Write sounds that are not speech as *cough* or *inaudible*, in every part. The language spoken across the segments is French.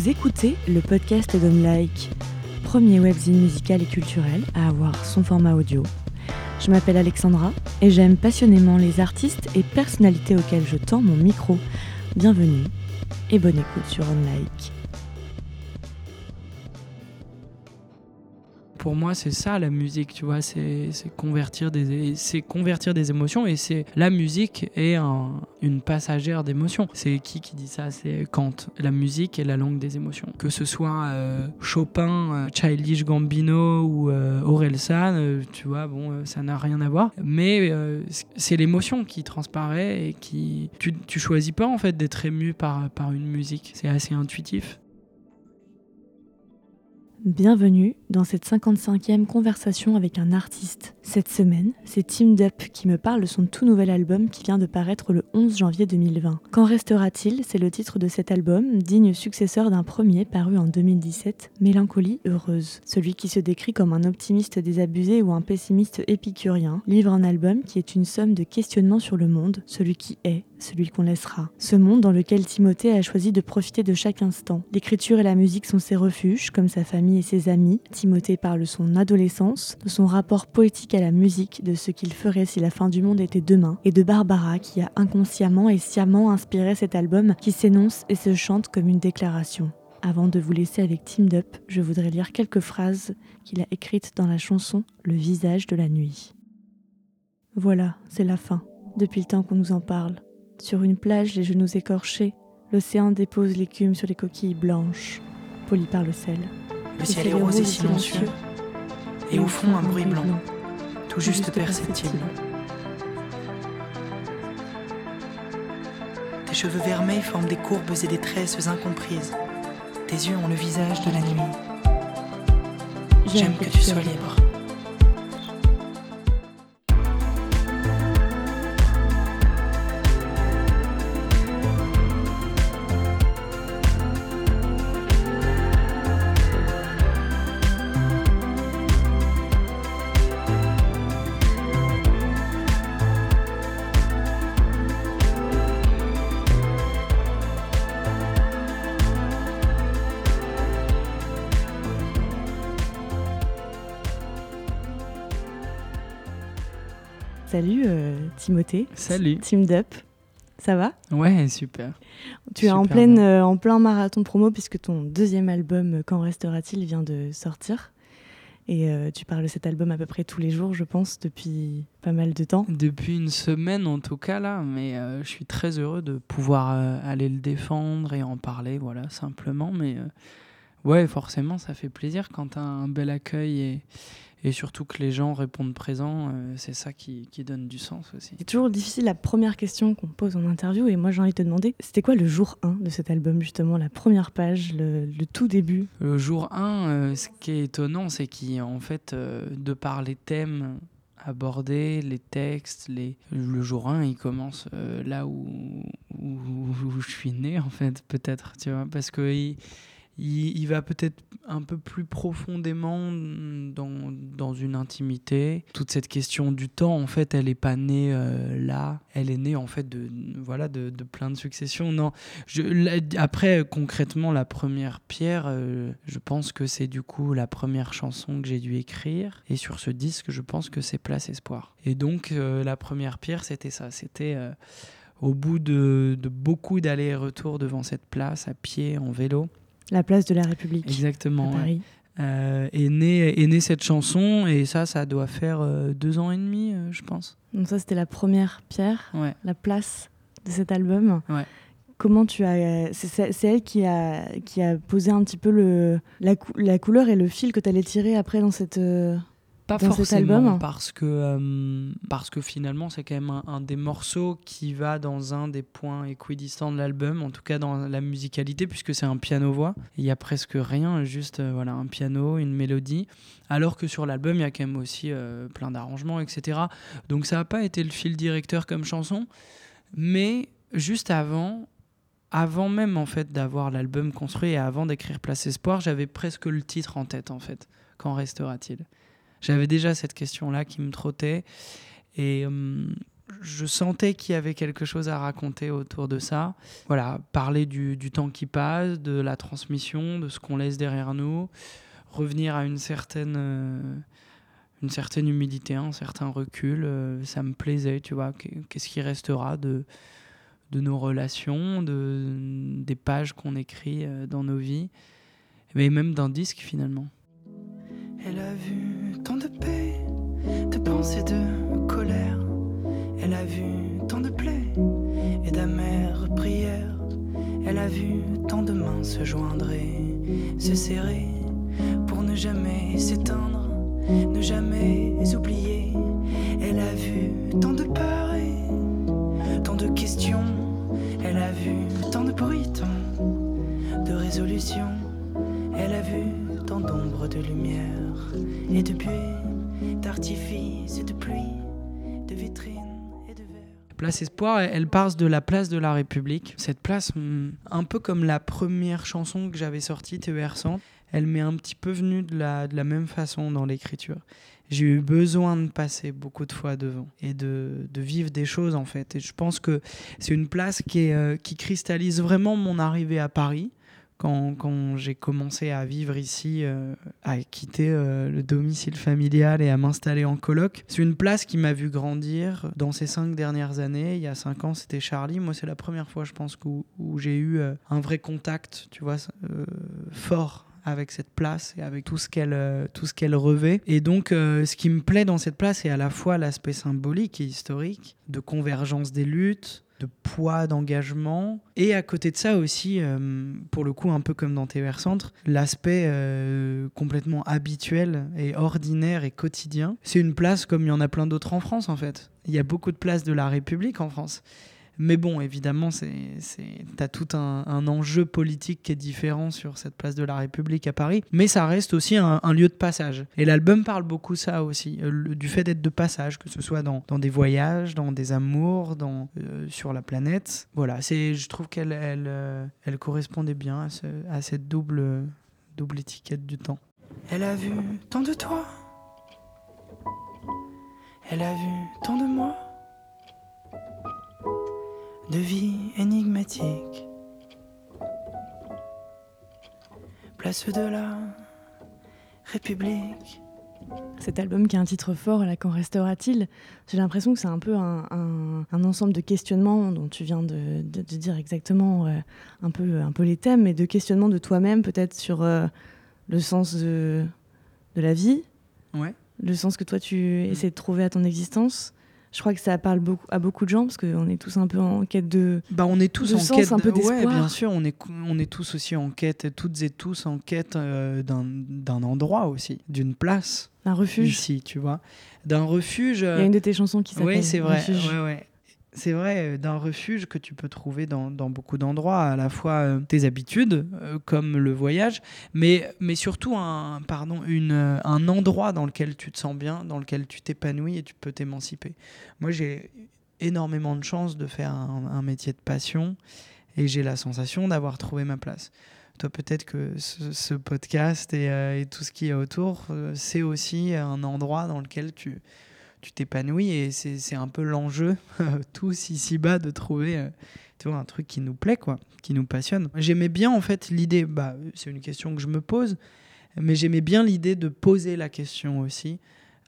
Vous écoutez le podcast d'Home Like, premier webzine musical et culturel à avoir son format audio. Je m'appelle Alexandra et j'aime passionnément les artistes et personnalités auxquels je tends mon micro. Bienvenue et bonne écoute sur Home pour moi, c'est ça la musique, tu vois, c'est convertir des, convertir des émotions et c'est la musique est une passagère d'émotions. C'est qui qui dit ça? C'est Kant. La musique est la langue des émotions. Que ce soit euh, Chopin, euh, Childish Gambino ou euh, Orelsan, tu vois, bon, ça n'a rien à voir. Mais c'est l'émotion qui transparaît et qui, tu, tu choisis pas en fait d'être ému par par une musique. C'est assez intuitif. Bienvenue dans cette 55e conversation avec un artiste. Cette semaine, c'est Team Up qui me parle de son tout nouvel album qui vient de paraître le 11 janvier 2020. Qu'en restera-t-il? C'est le titre de cet album, digne successeur d'un premier paru en 2017, Mélancolie heureuse. Celui qui se décrit comme un optimiste désabusé ou un pessimiste épicurien, livre un album qui est une somme de questionnements sur le monde, celui qui est, celui qu'on laissera. Ce monde dans lequel Timothée a choisi de profiter de chaque instant. L'écriture et la musique sont ses refuges, comme sa famille et ses amis. Timothée parle de son adolescence, de son rapport poétique à la musique, de ce qu'il ferait si la fin du monde était demain, et de Barbara qui a inconsciemment et sciemment inspiré cet album qui s'énonce et se chante comme une déclaration. Avant de vous laisser avec Team Up, je voudrais lire quelques phrases qu'il a écrites dans la chanson Le visage de la nuit. Voilà, c'est la fin, depuis le temps qu'on nous en parle. Sur une plage, les genoux écorchés, l'océan dépose l'écume sur les coquilles blanches, polies par le sel. Le ciel est rose et silencieux, et au fond un bruit blanc, tout juste perceptible. Tes cheveux vermeils forment des courbes et des tresses incomprises. Tes yeux ont le visage de la nuit. J'aime que tu sois libre. Timothée. Salut. Team Up. Ça va? Ouais, super. Tu es en, pleine, euh, en plein marathon promo puisque ton deuxième album, euh, Quand restera-t-il, vient de sortir. Et tu parles de cet album à peu près tous les jours, je pense, depuis pas mal de temps. Depuis une semaine en tout cas, là. Mais je suis très heureux de pouvoir aller le défendre et en parler, voilà, simplement. Mais ouais, forcément, ça fait plaisir quand tu as un bel accueil et et surtout que les gens répondent présents, euh, c'est ça qui, qui, donne du sens aussi. C'est toujours difficile la première question qu'on pose en interview et moi j'ai envie de te demander, c'était quoi le jour 1 de cet album justement, la première page, le, tout début? Le jour 1, euh, ce qui est étonnant, c'est qu'en fait, euh, de par les thèmes abordés, les textes, les... le jour 1, il commence là où, où, où, je suis né en fait, peut-être, tu vois, parce que... Il, il, va peut-être un peu plus profondément dans, dans, une intimité. Toute cette question du temps, en fait, elle n'est pas née euh, là. Elle est née, en fait, de, voilà, de, plein de successions. Non, après, concrètement, la première pierre, euh, je pense que c'est du coup la première chanson que j'ai dû écrire. Et sur ce disque, je pense que c'est Place Espoir. Et donc, euh, la première pierre, c'était ça. C'était au bout de, de beaucoup d'allers-retours devant cette place, à pied, en vélo, la place de la République. Exactement. À Paris. Euh, est, née, est née cette chanson et ça, ça doit faire euh, deux ans et demi, euh, je pense. Donc ça, c'était la première pierre, ouais. la place de cet album. Ouais. Comment tu as... C'est elle qui a, qui a posé un petit peu le, la, la couleur et le fil que tu allais tirer après dans cette... Pas forcément, parce que, euh, parce que finalement, c'est quand même un, des morceaux qui va dans un des points équidistants de l'album, en tout cas dans la musicalité, puisque c'est un piano-voix. Il y a presque rien, juste euh, voilà, un piano, une mélodie. Alors que sur l'album, il y a quand même aussi euh, plein d'arrangements, etc. Donc ça n'a pas été le fil directeur comme chanson, mais juste avant, avant même en fait d'avoir l'album construit et avant d'écrire Place Espoir, j'avais presque le titre en tête en fait. Qu'en restera-t-il? J'avais déjà cette question-là qui me trottait. Et euh, je sentais qu'il y avait quelque chose à raconter autour de ça. Voilà, parler du, temps qui passe, de la transmission, de ce qu'on laisse derrière nous, revenir à une certaine, euh, une certaine humilité, un certain recul. euh, ça me plaisait, tu vois. Qu'est- Qu'est-ce qui restera de, de nos relations, de, des pages qu'on écrit euh, dans nos vies, mais même d'un disque finalement. Elle a vu tant de paix, de pensées de colère. Elle a vu tant de plaies et d'amères prières. Elle a vu tant de mains se joindre et se serrer pour ne jamais s'éteindre, ne jamais oublier. Elle a vu de lumière et de buée, d'artifice et de pluie, de vitrines. Place Espoir, elle part de la place de la République. Cette place, hum, un peu comme la première chanson que j'avais sortie, TER 100, elle m'est un petit peu venue de la, même façon dans l'écriture. J'ai eu besoin de passer beaucoup de fois devant et de, vivre des choses en fait. Et je pense que c'est une place qui, euh, qui cristallise vraiment mon arrivée à Paris. Quand, j'ai commencé à vivre ici, euh, à quitter euh, le domicile familial et à m'installer en coloc, c'est une place qui m'a vu grandir dans ces cinq dernières années. Il y a cinq ans, c'était Charlie. Moi, c'est la première fois, je pense, où, j'ai eu euh, un vrai contact, tu vois, fort avec cette place et avec tout ce qu'elle tout ce qu'elle revêt et donc ce qui me plaît dans cette place c'est à la fois l'aspect symbolique et historique de convergence des luttes de poids d'engagement. Et à côté de ça aussi euh, pour le coup un peu comme dans TER Centre l'aspect euh, complètement habituel et ordinaire et quotidien. C'est une place comme il y en a plein d'autres en France en fait. Il y a beaucoup de places de la République en France mais bon, évidemment, c'est, t'as tout un, enjeu politique qui est différent sur cette place de la République à Paris. Mais ça reste aussi un, lieu de passage. Et l'album parle beaucoup ça aussi, euh, du fait d'être de passage, que ce soit dans, dans des voyages, dans des amours, dans, euh, sur la planète. Voilà, je trouve qu'elle elle, euh, elle correspondait bien à, ce- à cette double, double étiquette du temps. Elle a vu tant de toi. Elle a vu tant de moi. De vie énigmatique. Place de la République. Cet album qui a un titre fort, là, Qu'en restera-t-il? J'ai l'impression que c'est un peu un, un- un ensemble de questionnements dont tu viens de, de- de dire exactement euh, un, peu, un peu les thèmes, et de questionnements de toi-même, peut-être sur euh, le sens de, de la vie, Ouais. le sens que toi tu essaies de trouver à ton existence. Je crois que ça parle beaucoup, à beaucoup de gens, parce qu'on est tous un peu en quête de... Bah, on est tous en sens, quête. un peu ouais, d'espoir. bien sûr, on est, on est tous aussi en quête, toutes et tous en quête euh, d'un, d'un endroit aussi, d'une place Un refuge. ici, tu vois. D'un refuge. Il y a une de tes chansons qui s'appelle Oui, c'est vrai. Ouais, ouais. C'est vrai, euh, d'un refuge que tu peux trouver dans, beaucoup d'endroits, à la fois euh, tes habitudes, euh, comme le voyage, mais, surtout un, pardon, un endroit dans lequel tu te sens bien, dans lequel tu t'épanouis et tu peux t'émanciper. Moi, j'ai énormément de chance de faire un, métier de passion et j'ai la sensation d'avoir trouvé ma place. Toi, peut-être que ce, podcast et, et tout ce qu'il y a autour, c'est aussi un endroit dans lequel tu tu t'épanouis et c'est un peu l'enjeu, *laughs* tous ici-bas, de trouver euh, tu vois, un truc qui nous plaît, quoi, qui nous passionne. J'aimais bien, en fait, l'idée, bah, c'est une question que je me pose, mais j'aimais bien l'idée de poser la question aussi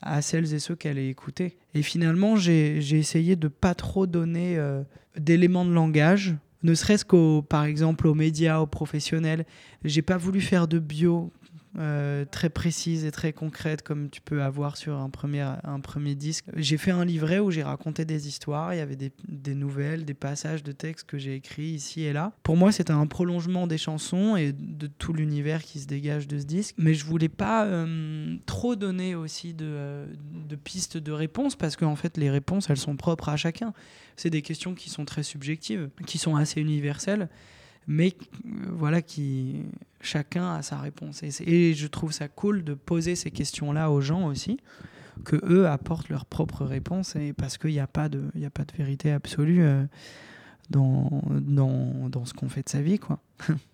à celles et ceux qui allaient écouter. Et finalement, j'ai j'ai essayé de pas trop donner euh, d'éléments de langage, ne serait-ce qu'au, par exemple, aux médias, aux professionnels. J'ai pas voulu faire de bio euh, très précise et très concrète comme tu peux avoir sur un premier, un premier disque. J'ai fait un livret où j'ai raconté des histoires, il y avait des, des nouvelles, des passages de textes que j'ai écrits ici et là. Pour moi, c'était un prolongement des chansons et de tout l'univers qui se dégage de ce disque. Mais je voulais pas euh, trop donner aussi de, euh, de pistes de réponses parce qu'en fait, les réponses, elles sont propres à chacun. C'est des questions qui sont très subjectives, qui sont assez universelles mais euh, voilà qui chacun a sa réponse. Et, je trouve ça cool de poser ces questions là aux gens aussi que eux apportent leurs propres réponses et parce qu'il n'y a pas de a pas de vérité absolue euh, dans, dans, dans ce qu'on fait de sa vie quoi *laughs*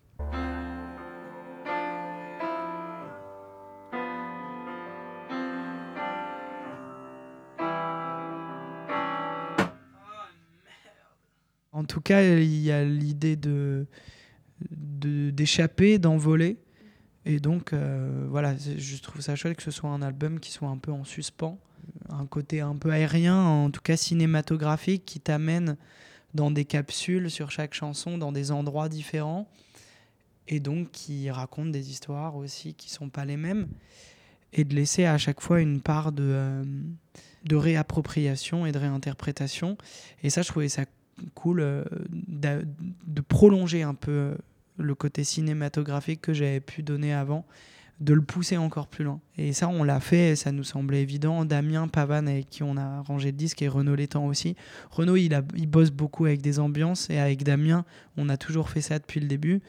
tout cas, il y a l'idée de d'échapper, d'envoler. Et donc, euh, voilà, je trouve ça chouette que ce soit un album qui soit un peu en suspens, un côté un peu aérien, en tout cas cinématographique, qui t'amène dans des capsules sur chaque chanson, dans des endroits différents, et donc qui raconte des histoires aussi qui sont pas les mêmes, et de laisser à chaque fois une part de, euh, de réappropriation et de réinterprétation. Et ça, je trouvais ça cool euh, de prolonger un peu euh, le côté cinématographique que j'avais pu donner avant, de le pousser encore plus loin. Et ça, on l'a fait, et ça nous semblait évident. Damien Pavane, avec qui on a rangé le disque, et Renaud Létang aussi. Renaud, il, a, il bosse beaucoup avec des ambiances, et avec Damien, on a toujours fait ça depuis le début.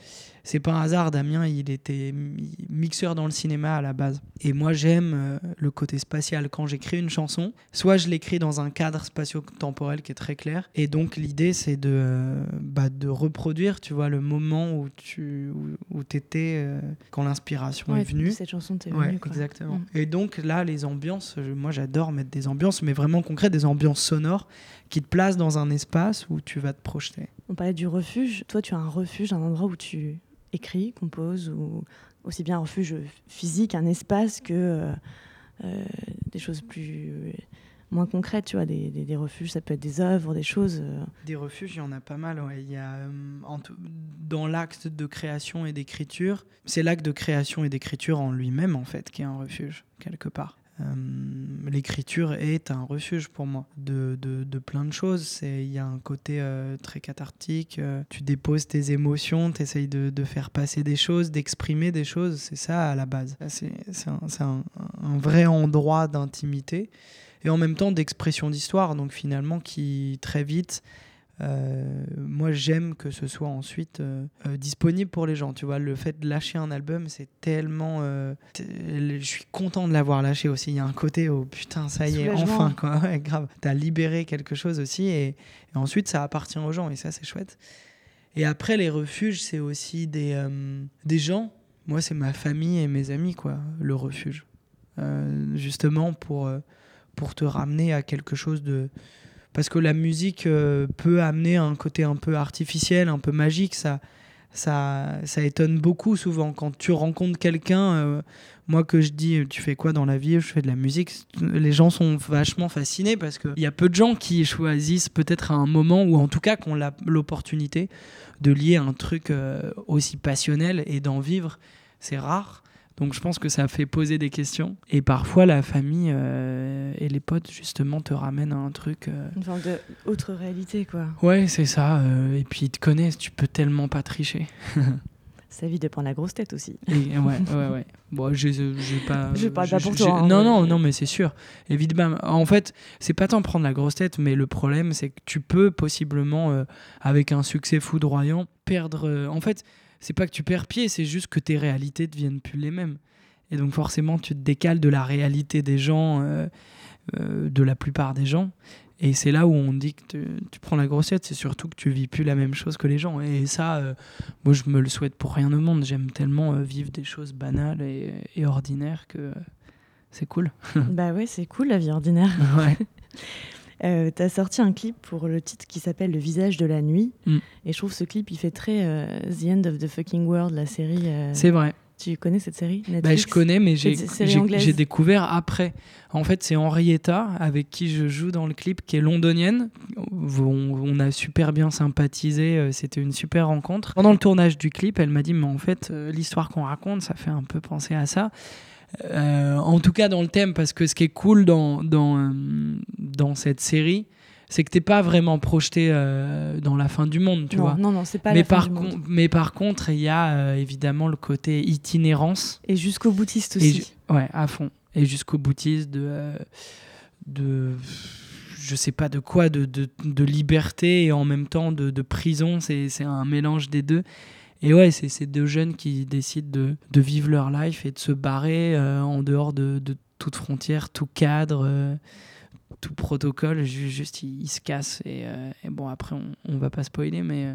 C'est pas un hasard, Damien, il était mi- mixeur dans le cinéma à la base. Et moi, j'aime euh, le côté spatial. Quand j'écris une chanson, soit je l'écris dans un cadre spatio-temporel qui est très clair, et donc l'idée, c'est de, euh, bah, de reproduire, tu vois, le moment où tu où, étais quand l'inspiration Ouais, est venue. Cette chanson t'est Ouais, venue. quoi. exactement. Mm. Et donc là, les ambiances, moi j'adore mettre des ambiances, mais vraiment concrètes, des ambiances sonores qui te placent dans un espace où tu vas te projeter. On parlait du refuge. Toi, tu as un refuge, un endroit où tu écris, composes, ou aussi bien un refuge physique, un espace que euh, euh, des choses plus moins concrètes, tu vois, des, des- des refuges, ça peut être des œuvres, des choses. euh, Des refuges, il y en a pas mal. Il y a, euh, dans l'acte de création et d'écriture, c'est l'acte de création et d'écriture en lui-même, en fait, qui est un refuge, quelque part. Euh, L'écriture est un refuge pour moi de, de, de plein de choses. Il y a un côté très cathartique. tu déposes tes émotions, tu essayes de, de faire passer des choses, d'exprimer des choses. C'est ça à la base. C'est un- un vrai endroit d'intimité et en même temps d'expression d'histoire. Donc finalement, qui très vite, euh, moi j'aime que ce soit ensuite euh, euh, disponible pour les gens. Tu vois, le fait de lâcher un album, c'est tellement. je suis content de l'avoir lâché aussi. Il y a un côté, oh putain, ça y est, enfin, quoi. *laughs* Ouais, grave. T'as libéré quelque chose aussi et, et ensuite ça appartient aux gens et ça c'est chouette. Et après, les refuges, c'est aussi des, des gens. Moi, c'est ma famille et mes amis, quoi, le refuge. Justement, pour, pour te ramener à quelque chose de. Parce que la musique euh, peut amener un côté un peu artificiel, un peu magique. Ça, ça, ça étonne beaucoup souvent. Quand tu rencontres quelqu'un, euh, moi que je dis tu fais quoi dans la vie, je fais de la musique, les gens sont vachement fascinés parce qu'il y a peu de gens qui choisissent peut-être à un moment, ou en tout cas qui ont la- l'opportunité de lier un truc euh, aussi passionnel et d'en vivre. C'est rare. Donc je pense que ça fait poser des questions. Et parfois la famille euh, et les potes justement te ramènent à un truc. euh, une forme de autre réalité, quoi. Ouais, c'est ça. euh, et puis ils te connaissent, tu peux tellement pas tricher. *laughs* Ça évite de prendre la grosse tête aussi. Et, ouais, ouais, ouais. *laughs* Bon, j'ai j'ai pas. Je parle pas pour j'ai- toi, hein, non, non, non, mais c'est sûr. Évidemment. En fait, c'est pas tant prendre la grosse tête, mais le problème, c'est que tu peux possiblement, euh, avec un succès foudroyant, perdre. euh, en fait, c'est pas que tu perds pied, c'est juste que tes réalités deviennent plus les mêmes. Et donc, forcément, tu te décales de la réalité des gens, euh, euh, de la plupart des gens. Et c'est là où on dit que tu, tu prends la grossette, c'est surtout que tu vis plus la même chose que les gens. Et ça, euh, moi, je me le souhaite pour rien au monde. J'aime tellement vivre des choses banales et, et ordinaires que c'est cool. *laughs* bah ouais, c'est cool la vie ordinaire. Ouais. *laughs* Euh, T'as sorti un clip pour le titre qui s'appelle Le visage de la nuit. Mm. Et je trouve ce clip, il fait très euh, The End of the Fucking World, la série. euh, C'est vrai. Tu connais cette série? Bah, je connais, mais j'ai découvert après. En fait, c'est Henrietta, avec qui je joue dans le clip, qui est londonienne. On, on a super bien sympathisé, euh, c'était une super rencontre. Pendant le tournage du clip, elle m'a dit, mais en fait, l'histoire qu'on raconte, ça fait un peu penser à ça. Euh, en tout cas, dans le thème, parce que ce qui est cool dans, dans, euh, dans cette série, c'est que t'es pas vraiment projeté euh, dans la fin du monde, tu non, vois. non, non, c'est pas mais la fin par, du monde. mais par contre, il y a euh, évidemment le côté itinérance. Et jusqu'au boutiste aussi. ouais, à fond. Et jusqu'au boutiste de, euh, de. Je sais pas de quoi, de, de, de liberté et en même temps de, de prison. C'est un mélange des deux. Et ouais, c'est ces deux jeunes qui décident de, vivre leur life et de se barrer euh, en dehors de, de toute frontière, tout cadre, euh, tout protocole. Ju- Juste, ils, se cassent. Et, euh, et bon, après, on, on va pas spoiler, mais.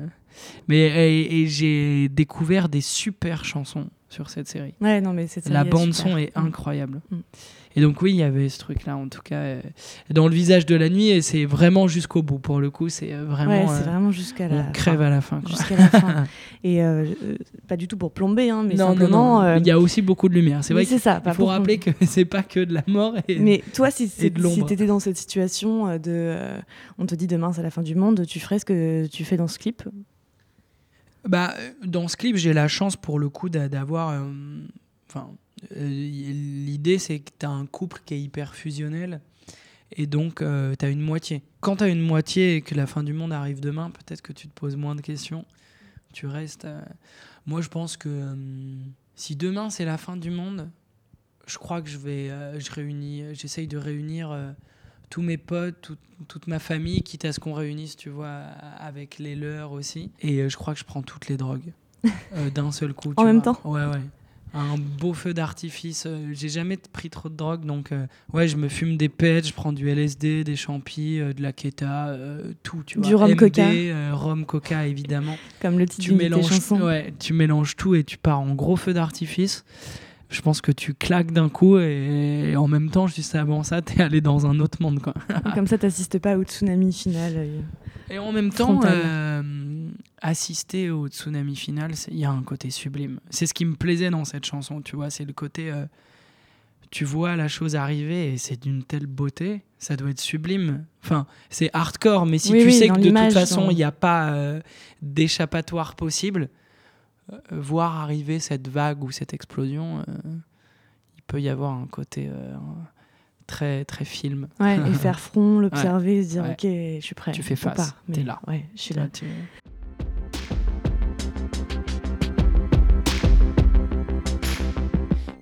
mais j'ai découvert des super chansons sur cette série. Ouais, non, mais La bande son est Mm. incroyable. Mm. Et donc oui, il y avait ce truc-là, en tout cas, euh, dans le visage de la nuit, et c'est vraiment jusqu'au bout. Pour le coup, c'est euh, vraiment... Ouais, c'est euh, vraiment jusqu'à la on crève fin. à la fin. quoi. Jusqu'à la fin. *laughs* Et euh, pas du tout pour plomber, hein, mais non, non, simplement. non, il y a aussi beaucoup de lumière. C'est vrai c'est ça. pas faut rappeler que *laughs* c'est pas que de la mort. Et... Mais toi, si, t'étais dans cette situation de, on te dit demain c'est la fin du monde, tu ferais ce que tu fais dans ce clip? Bah, euh, dans ce clip, j'ai la chance pour le coup d'a- d'avoir. euh, Enfin, euh, l'idée c'est que tu as un couple qui est hyper fusionnel et donc tu as une moitié. Quand tu as une moitié et que la fin du monde arrive demain, peut-être que tu te poses moins de questions. Tu restes. euh, Moi, je pense que euh, si demain c'est la fin du monde, je crois que je vais. euh, je réunis, j'essaye de réunir. Tous mes potes, tout- toute ma famille, quitte à ce qu'on réunisse, tu vois, avec les leurs aussi. Et euh, je crois que je prends toutes les drogues *laughs* euh, d'un seul coup. tu En même vois. temps Ouais, ouais. Un beau feu d'artifice. euh, J'ai jamais pris trop de drogue, donc euh, ouais, je me fume des pets, je prends du LSD, des champis, euh, de la keta, tout, tu vois. Du rhum MD, coca. rhum coca, évidemment. Comme le titre Tu d'une de tes mélanges, chansons. ouais, tu mélanges tout et tu pars en gros feu d'artifice. Je pense que tu claques d'un coup et, et en même temps, juste avant ça, t'es allé dans un autre monde, quoi. Comme ça, t'assistes pas au tsunami final. euh. Et en même temps, euh, assister au tsunami final, il y a un côté sublime. C'est ce qui me plaisait dans cette chanson, tu vois. C'est le côté. euh, tu vois la chose arriver et c'est d'une telle beauté, ça doit être sublime. Enfin, c'est hardcore, mais si Oui, tu oui, sais que de toute façon, il n'y a pas d'échappatoire possible, voir arriver cette vague ou cette explosion, euh, il peut y avoir un côté euh, très, très film. Ouais, et faire front, *laughs* l'observer, se dire Ouais. ok, je suis prêt. Tu fais face, pas, t'es là. Ouais, je suis là. Là, tu-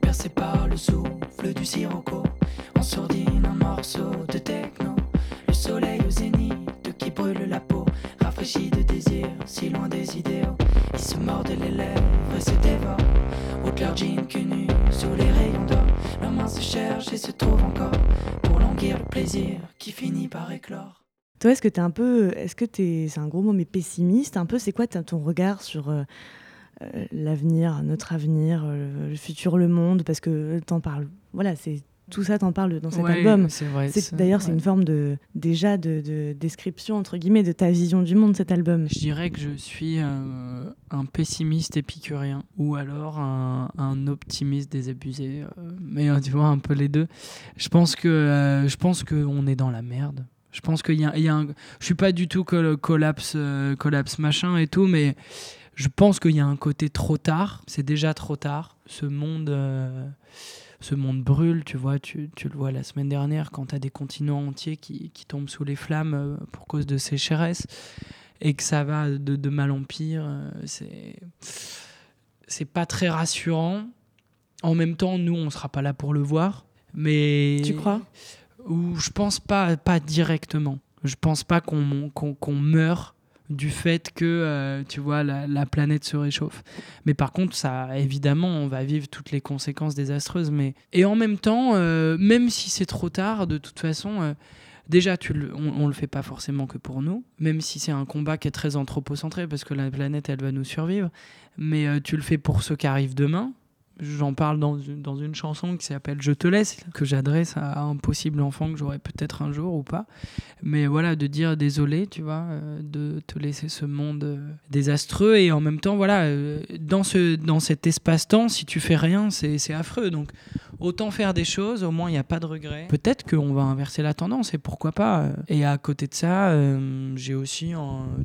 Percé par le souffle du sirocco, on sourdine un morceau de techno. Le soleil au zénith qui brûle la peau, de désir, si loin des idéaux. Ils se mordent les lèvres et se dévorent. Ôtent leur jean cul nu sous les rayons d'or. Leurs mains se cherchent et se trouvent encore pour languir le plaisir qui finit par éclore. Toi, est-ce que t'es un peu, est-ce que t'es, c'est un gros mot, mais pessimiste un peu? C'est quoi ton regard sur euh, euh, l'avenir, notre avenir, euh, le futur, le monde? Parce que t'en parles. Voilà, c'est tout ça, t'en parles dans cet Ouais, album. C'est vrai. D'ailleurs, c'est une forme de déjà de, de description entre guillemets de ta vision du monde, cet album. Je dirais que je suis euh, un pessimiste épicurien ou alors un, un optimiste désabusé. euh, mais euh, tu vois, un peu les deux. Je pense que euh, je pense qu'on est dans la merde. Je pense qu'il y a, il y a un. Je suis pas du tout collapse, euh, collapse machin et tout, mais je pense qu'il y a un côté trop tard. C'est déjà trop tard. Ce monde. Ce monde brûle, tu vois, tu, tu le vois la semaine dernière quand tu as des continents entiers qui, qui tombent sous les flammes euh, pour cause de sécheresse et que ça va de, de mal en pire, euh, c'est c'est pas très rassurant. En même temps, nous, on sera pas là pour le voir, mais Tu crois? Ou je pense pas pas directement. Je pense pas qu'on qu'on qu'on meurt du fait que euh, tu vois la, la planète se réchauffe. Mais par contre, ça évidemment, on va vivre toutes les conséquences désastreuses. Mais et en même temps, euh, même si c'est trop tard, de toute façon. euh, Déjà, tu le- on, on le fait pas forcément que pour nous, même si c'est un combat qui est très anthropocentré parce que la planète, elle va nous survivre. Mais tu le fais pour ceux qui arrivent demain. J'en parle dans, une- dans une chanson qui s'appelle Je te laisse, que j'adresse à un possible enfant que j'aurai peut-être un jour ou pas. Mais voilà, de dire désolé, tu vois, euh, de te laisser ce monde euh, désastreux. Et en même temps, voilà, euh, dans, ce, dans cet espace-temps, si tu fais rien, c'est affreux. Donc autant faire des choses, au moins il n'y a pas de regret. Peut-être qu'on va inverser la tendance, et pourquoi pas. Et à côté de ça, j'ai aussi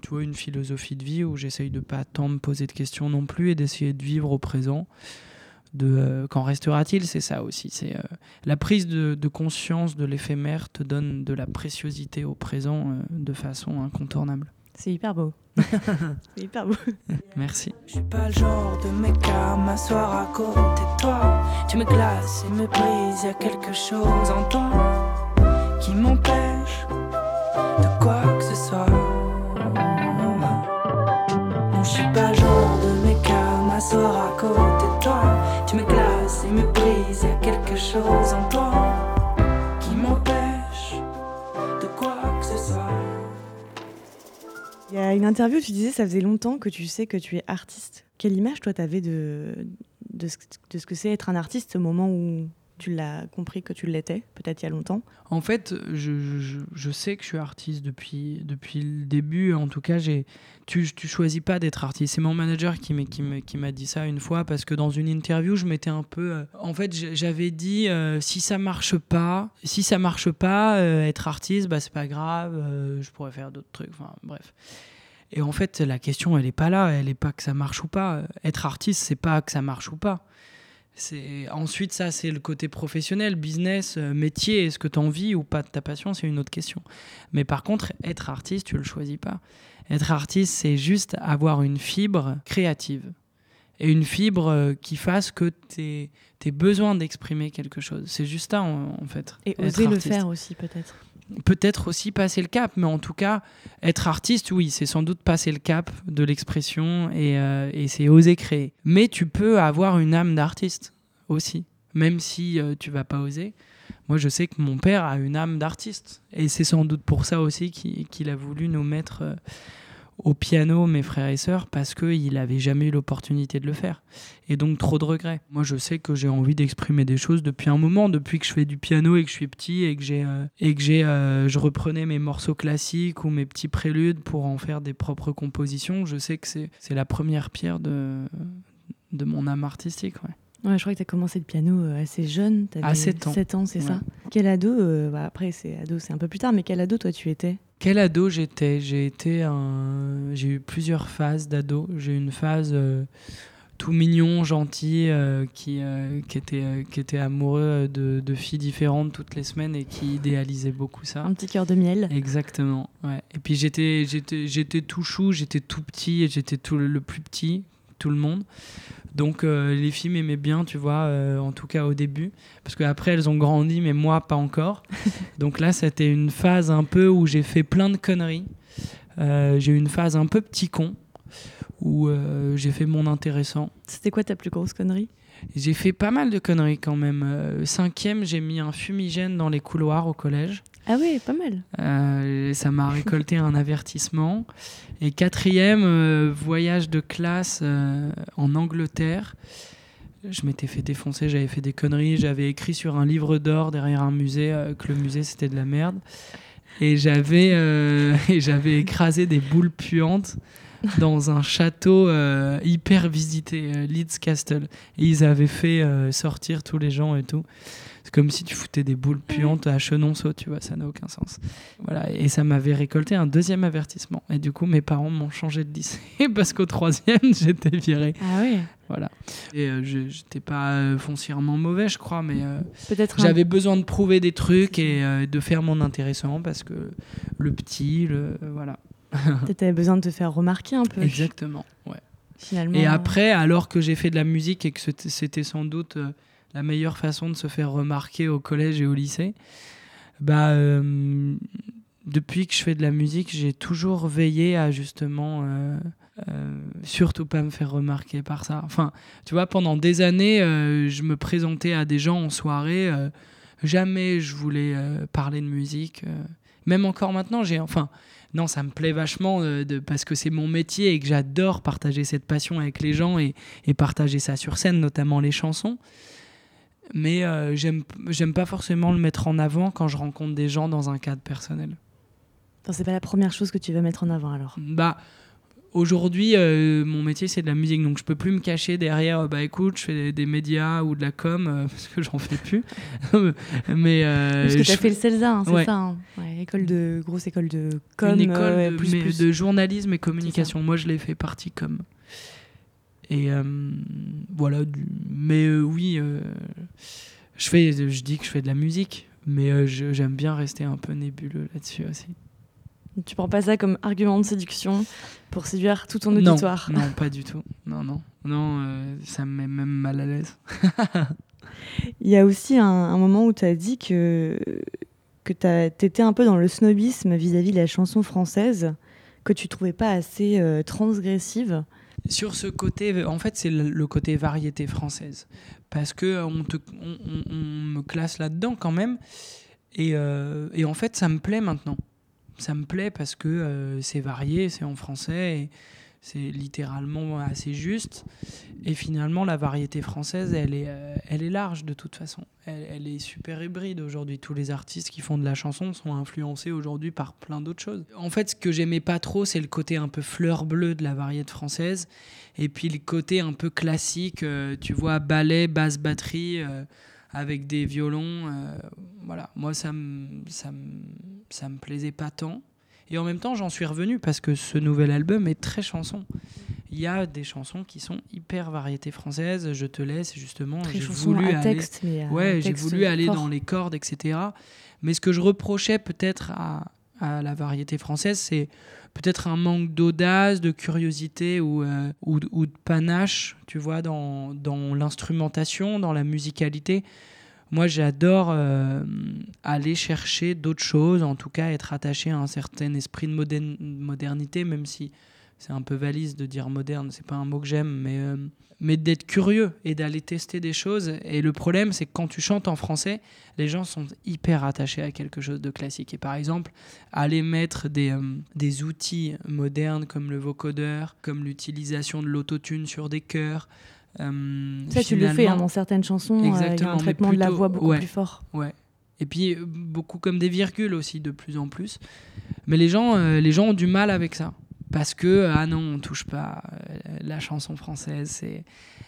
tu vois, une philosophie de vie où j'essaye de pas tant me poser de questions non plus et d'essayer de vivre au présent de euh, qu'en restera-t-il C'est ça aussi. C'est euh, la prise de, de conscience de l'éphémère te donne de la préciosité au présent euh, de façon incontournable. C'est hyper beau. *laughs* c'est hyper beau. Merci. Je suis pas le genre de mec à m'asseoir à côté de toi. Tu me glaces et me brises, y a quelque chose en toi qui m'empêche de quoi que ce soit. Non, je suis pas le genre de mec à m'asseoir à côté de toi. Tu me glaces et me brises, y a quelque chose en toi qui m'empêche de quoi que ce soit. Il y a une interview où tu disais ça faisait longtemps que tu sais que tu es artiste. Quelle image toi t'avais de ce que c'est être un artiste au moment où tu l'as compris que tu l'étais, peut-être il y a longtemps En fait, je, sais que je suis artiste depuis, depuis le début. En tout cas, tu, tu choisis pas d'être artiste. C'est mon manager qui m'a, qui, qui m'a dit ça une fois parce que dans une interview, je m'étais un peu. Euh, en fait, j'avais dit euh, si ça marche pas, si ça marche pas, euh, être artiste, bah, c'est pas grave, je pourrais faire d'autres trucs. Enfin, bref. Et en fait, la question, elle est pas là. Elle est pas que ça marche ou pas. Être artiste, c'est pas que ça marche ou pas ensuite ça c'est le côté professionnel, business, euh, métier, est-ce que tu envie ou pas de ta passion, c'est une autre question. Mais par contre, être artiste, tu le choisis pas. Être artiste, c'est juste avoir une fibre créative et une fibre euh, qui fasse que tu aies besoin d'exprimer quelque chose. C'est juste ça en, fait. Et oser le faire aussi peut-être peut-être aussi passer le cap, mais en tout cas, être artiste, oui, c'est sans doute passer le cap de l'expression et, euh, et c'est oser créer. Mais tu peux avoir une âme d'artiste aussi, même si euh, tu vas pas oser. Moi, je sais que mon père a une âme d'artiste. Et c'est sans doute pour ça aussi qu'il a voulu nous mettre euh, au piano, mes frères et sœurs, parce qu'il n'avait jamais eu l'opportunité de le faire. Et donc trop de regrets. Moi, je sais que j'ai envie d'exprimer des choses depuis un moment, depuis que je fais du piano et que je suis petit et que j'ai euh, et que j'ai, euh, je reprenais mes morceaux classiques ou mes petits préludes pour en faire des propres compositions. Je sais que c'est, c'est la première pierre de, de mon âme artistique. Ouais, je crois que tu as commencé le piano euh, assez jeune. À 7 ans. 7 ans, c'est ça. Quel ado, bah, après c'est ado, c'est un peu plus tard, mais quel ado toi tu étais? Quel ado j'étais? J'ai été un... j'ai eu plusieurs phases d'ado. J'ai eu une phase euh, tout mignon, gentil, euh, qui, euh, qui, était, qui était amoureux de, de, filles différentes toutes les semaines et qui idéalisait beaucoup ça. Un petit cœur de miel. Exactement. Ouais. Et puis j'étais, tout chou, j'étais tout petit et j'étais tout le, le plus petit, tout le monde. Donc euh, les filles m'aimaient bien, tu vois, euh, en tout cas au début. Parce qu'après, elles ont grandi, mais moi, pas encore. *laughs* Donc là, c'était une phase un peu où j'ai fait plein de conneries. Euh, j'ai eu une phase un peu petit con, où j'ai fait mon intéressant. C'était quoi ta plus grosse connerie? J'ai fait pas mal de conneries quand même. cinquième, j'ai mis un fumigène dans les couloirs au collège. Ah oui, pas mal. Euh, ça m'a *laughs* récolté un avertissement. Et quatrième, euh, voyage de classe euh, en Angleterre. Je m'étais fait défoncer, j'avais fait des conneries, j'avais écrit sur un livre d'or derrière un musée que le musée c'était de la merde. Et j'avais, *laughs* et j'avais écrasé des boules puantes dans un château hyper visité, Leeds Castle. Et ils avaient fait sortir tous les gens et tout. C'est comme si tu foutais des boules puantes à Chenonceau, tu vois, ça n'a aucun sens. Voilà, et ça m'avait récolté un deuxième avertissement. Et du coup, mes parents m'ont changé de lycée *laughs* parce qu'au troisième, *laughs* j'étais viré. Ah oui Voilà. Et euh, je j'étais pas euh, foncièrement mauvais, je crois, mais euh, j'avais besoin de prouver des trucs et de faire mon intéressant parce que le petit, le. voilà. *laughs* tu avais besoin de te faire remarquer un peu. Exactement, ouais. Finalement, et après, alors que j'ai fait de la musique et que c'était sans doute la meilleure façon de se faire remarquer au collège et au lycée, bah, euh, depuis que je fais de la musique, j'ai toujours veillé à justement euh, euh, surtout pas me faire remarquer par ça. Enfin, tu vois, pendant des années, je me présentais à des gens en soirée, jamais je voulais parler de musique. même encore maintenant, j'ai enfin non, ça me plaît vachement de, parce que c'est mon métier et que j'adore partager cette passion avec les gens et, et, partager ça sur scène, notamment les chansons mais euh, j'aime j'aime pas forcément le mettre en avant quand je rencontre des gens dans un cadre personnel. C'est pas la première chose que tu vas mettre en avant alors? Bah aujourd'hui euh, mon métier c'est de la musique donc je peux plus me cacher derrière bah écoute je fais des, médias ou de la com euh, *laughs* parce que j'en fais plus. *laughs* Mais parce que tu as fait le CELSA hein, c'est ça hein. école de grosse école de com une école de, de, journalisme et communication. Moi je l'ai fait partie com. Et euh, voilà, mais euh, oui, euh, je, fais, je dis que je fais de la musique, mais j'aime bien rester un peu nébuleux là-dessus aussi. Tu prends pas ça comme argument de séduction pour séduire tout ton auditoire Non, pas du tout. Non, non, non, ça me met même mal à l'aise. *laughs* Il y a aussi un, moment où tu as dit que, que tu étais un peu dans le snobisme vis-à-vis de la chanson française, que tu trouvais pas assez transgressive sur ce côté, en fait, c'est le côté variété française. Parce que on, te, on, me classe là-dedans quand même. Et, euh, et, en fait, ça me plaît maintenant. Ça me plaît parce que euh, c'est varié, c'est en français. C'est littéralement assez juste. Et finalement, la variété française, elle est, euh, elle est large de toute façon. Elle, est super hybride aujourd'hui. Tous les artistes qui font de la chanson sont influencés aujourd'hui par plein d'autres choses. En fait, ce que j'aimais pas trop, c'est le côté un peu fleur bleue de la variété française. Et puis le côté un peu classique, euh, tu vois, ballet, basse batterie. Euh, avec des violons, voilà. Moi, ça me, ça me, ça plaisait pas tant. Et en même temps, j'en suis revenu parce que ce nouvel album est très chanson. Il y a des chansons qui sont hyper variétés françaises. Je te laisse, justement. J'ai voulu aller, texte, mais ouais, j'ai voulu aller dans les cordes, etc. Mais ce que je reprochais peut-être à, à la variété française, c'est peut-être un manque d'audace, de curiosité ou, euh, ou, ou, de panache, tu vois, dans, dans l'instrumentation, dans la musicalité. Moi, j'adore euh, aller chercher d'autres choses, en tout cas être attaché à un certain esprit de modernité, même si c'est un peu valise de dire moderne, c'est pas un mot que j'aime, mais, euh, mais d'être curieux et d'aller tester des choses. Et le problème, c'est que quand tu chantes en français, les gens sont hyper attachés à quelque chose de classique. Et par exemple, aller mettre des, euh, des outils modernes comme le vocodeur, comme l'utilisation de l'autotune sur des chœurs, euh, ça, tu le fais hein, dans certaines chansons. A un traitement de la voix beaucoup plus fort. Ouais. Et puis beaucoup comme des virgules aussi de plus en plus. Mais les gens, les gens ont du mal avec ça parce que ah non, on touche pas la chanson française, c'est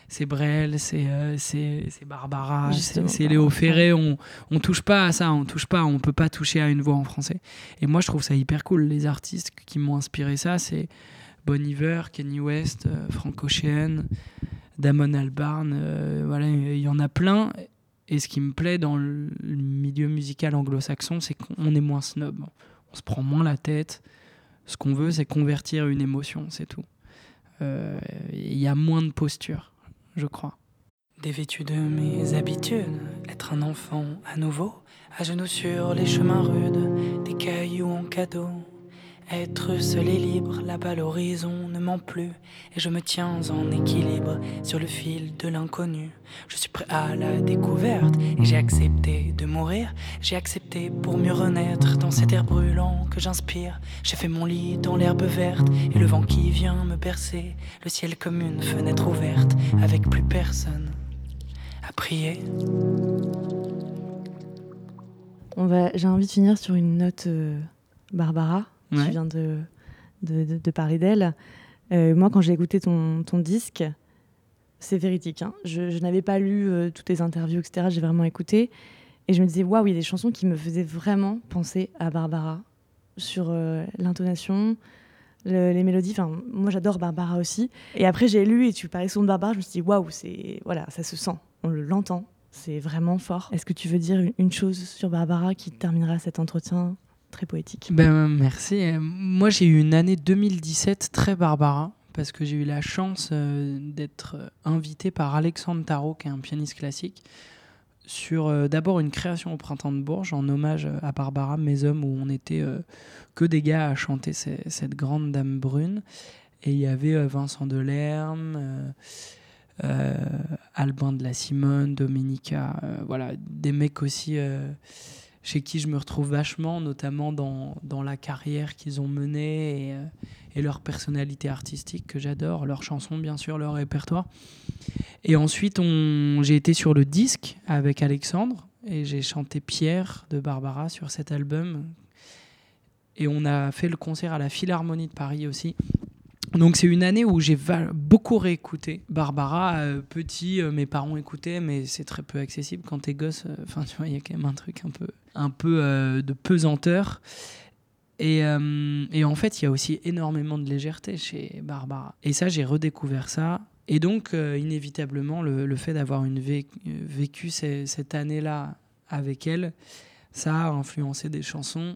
c'est Brel, c'est c'est Barbara, c'est Léo Ferré, on on touche pas à ça, on touche pas, on peut pas toucher à une voix en français. Et moi je trouve ça hyper cool. Les artistes qui m'ont inspiré ça, c'est Bon Iver, Kenny West, Frank Ocean, Damon Albarn, euh, voilà, il y en a plein. Et ce qui me plaît dans le milieu musical anglo-saxon, c'est qu'on est moins snob. On se prend moins la tête. Ce qu'on veut, c'est convertir une émotion, c'est tout. Euh, il y a moins de posture, je crois. Dévêtu de mes habitudes, être un enfant à nouveau, à genoux sur les chemins rudes, des cailloux en cadeau. Être seul et libre, là-bas l'horizon ne ment plus, et je me tiens en équilibre sur le fil de l'inconnu. Je suis prêt à la découverte, et j'ai accepté de mourir, j'ai accepté pour mieux renaître dans cet air brûlant que j'inspire. J'ai fait mon lit dans l'herbe verte, et le vent qui vient me bercer, le ciel comme une fenêtre ouverte, avec plus personne à prier. On va, j'ai envie de finir sur une note euh, Barbara. Tu viens de, de, parler d'elle. Euh, moi, quand j'ai écouté ton, ton disque, c'est véridique. Hein. Je, n'avais pas lu euh, toutes tes interviews, etc. J'ai vraiment écouté. Et je me disais, waouh, il y a des chansons qui me faisaient vraiment penser à Barbara sur euh, l'intonation, les mélodies. Enfin, moi, j'adore Barbara aussi. Et après, j'ai lu et tu parlais souvent de Barbara. Je me suis dit, waouh, c'est voilà, ça se sent, on l'entend. C'est vraiment fort. Est-ce que tu veux dire une chose sur Barbara qui terminera cet entretien? Très poétique. Ben, merci. Moi, j'ai eu une année 2017 très barbara parce que j'ai eu la chance euh, d'être invité par Alexandre Tarot, qui est un pianiste classique, sur euh, d'abord une création au Printemps de Bourges en hommage à Barbara, Mes Hommes, où on était euh, que des gars à chanter cette grande dame brune. Et il y avait Vincent Delerme. Albin de la Simone, Dominica, voilà, des mecs aussi chez qui je me retrouve vachement, notamment dans, dans la carrière qu'ils ont menée et, euh, et, leur personnalité artistique que j'adore, leurs chansons bien sûr, leur répertoire. Et ensuite, j'ai été sur le disque avec Alexandre et j'ai chanté Pierre de Barbara sur cet album. Et on a fait le concert à la Philharmonie de Paris aussi. Donc c'est une année où j'ai beaucoup réécouté Barbara. Euh, petit, euh, mes parents écoutaient, mais c'est très peu accessible quand t'es gosse. Euh, enfin, tu vois, il y a quand même un truc un peu, un peu de pesanteur. Et, en fait, il y a aussi énormément de légèreté chez Barbara. Et ça, j'ai redécouvert ça. Et donc, inévitablement, le, le fait d'avoir vécu cette année-là avec elle, ça a influencé des chansons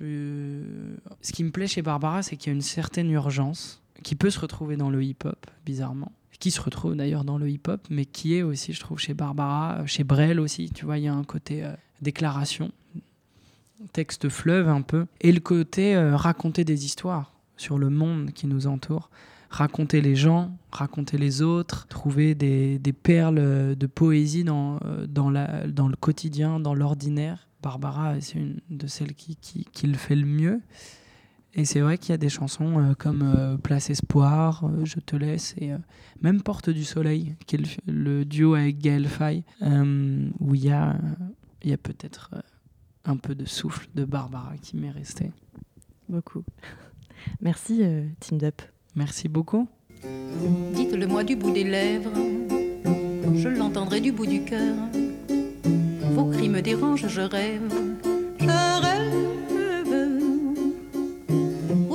Euh, ce qui me plaît chez Barbara, c'est qu'il y a une certaine urgence qui peut se retrouver dans le hip-hop, bizarrement, qui se retrouve d'ailleurs dans le hip-hop, mais qui est aussi, je trouve, chez Barbara, chez Brel aussi. Tu vois, il y a un côté euh, déclaration, texte fleuve un peu, et le côté euh, raconter des histoires sur le monde qui nous entoure raconter les gens, raconter les autres, trouver des, perles de poésie dans le quotidien, dans l'ordinaire. Barbara, c'est une de celles qui, qui, qui, le fait le mieux. Et c'est vrai qu'il y a des chansons euh, comme euh, Place Espoir, euh, Je te laisse, et même Porte du Soleil, qui est le, duo avec Gaël Faye, où il y a, il y a peut-être un peu de souffle de Barbara qui m'est resté. Beaucoup. *laughs* Merci, Team Dup. Merci beaucoup. Dites-le-moi du bout des lèvres, je l'entendrai du bout du cœur. Vos cris me dérangent, je rêve, je rêve.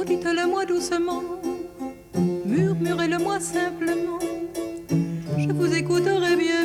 Dites-le-moi doucement, murmurez-le-moi simplement, je vous écouterai bien.